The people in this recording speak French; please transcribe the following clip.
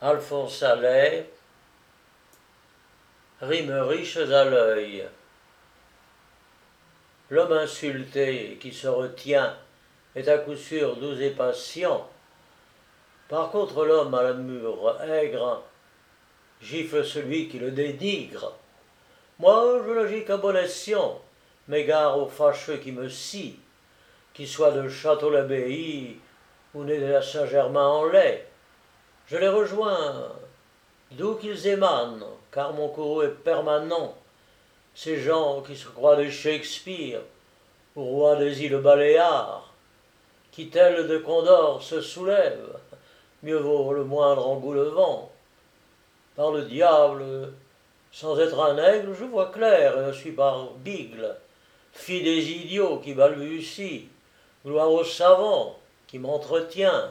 Alphonse Allais, rimes riches à l'œil. L'homme insulté qui se retient est à coup sûr doux et patient. Par contre, l'homme à la mûre aigre gifle celui qui le dénigre. Moi, je n'agis qu'à bon escient, m'égare aux fâcheux qui me scient, qui soient de Château-l'Abbaye ou nés de la Saint-Germain-en-Laye. Je les rejoins d'où qu'ils émanent, car mon courroux est permanent. Ces gens qui se croient de Shakespeare, roi des îles Baléares, qui tels de Condor se soulèvent, mieux vaut le moindre engoulevent. Par le diable, sans être un aigle, je vois clair et ne suis pas bigle. Fille des idiots qui balbutient, gloire aux savants qui m'entretient,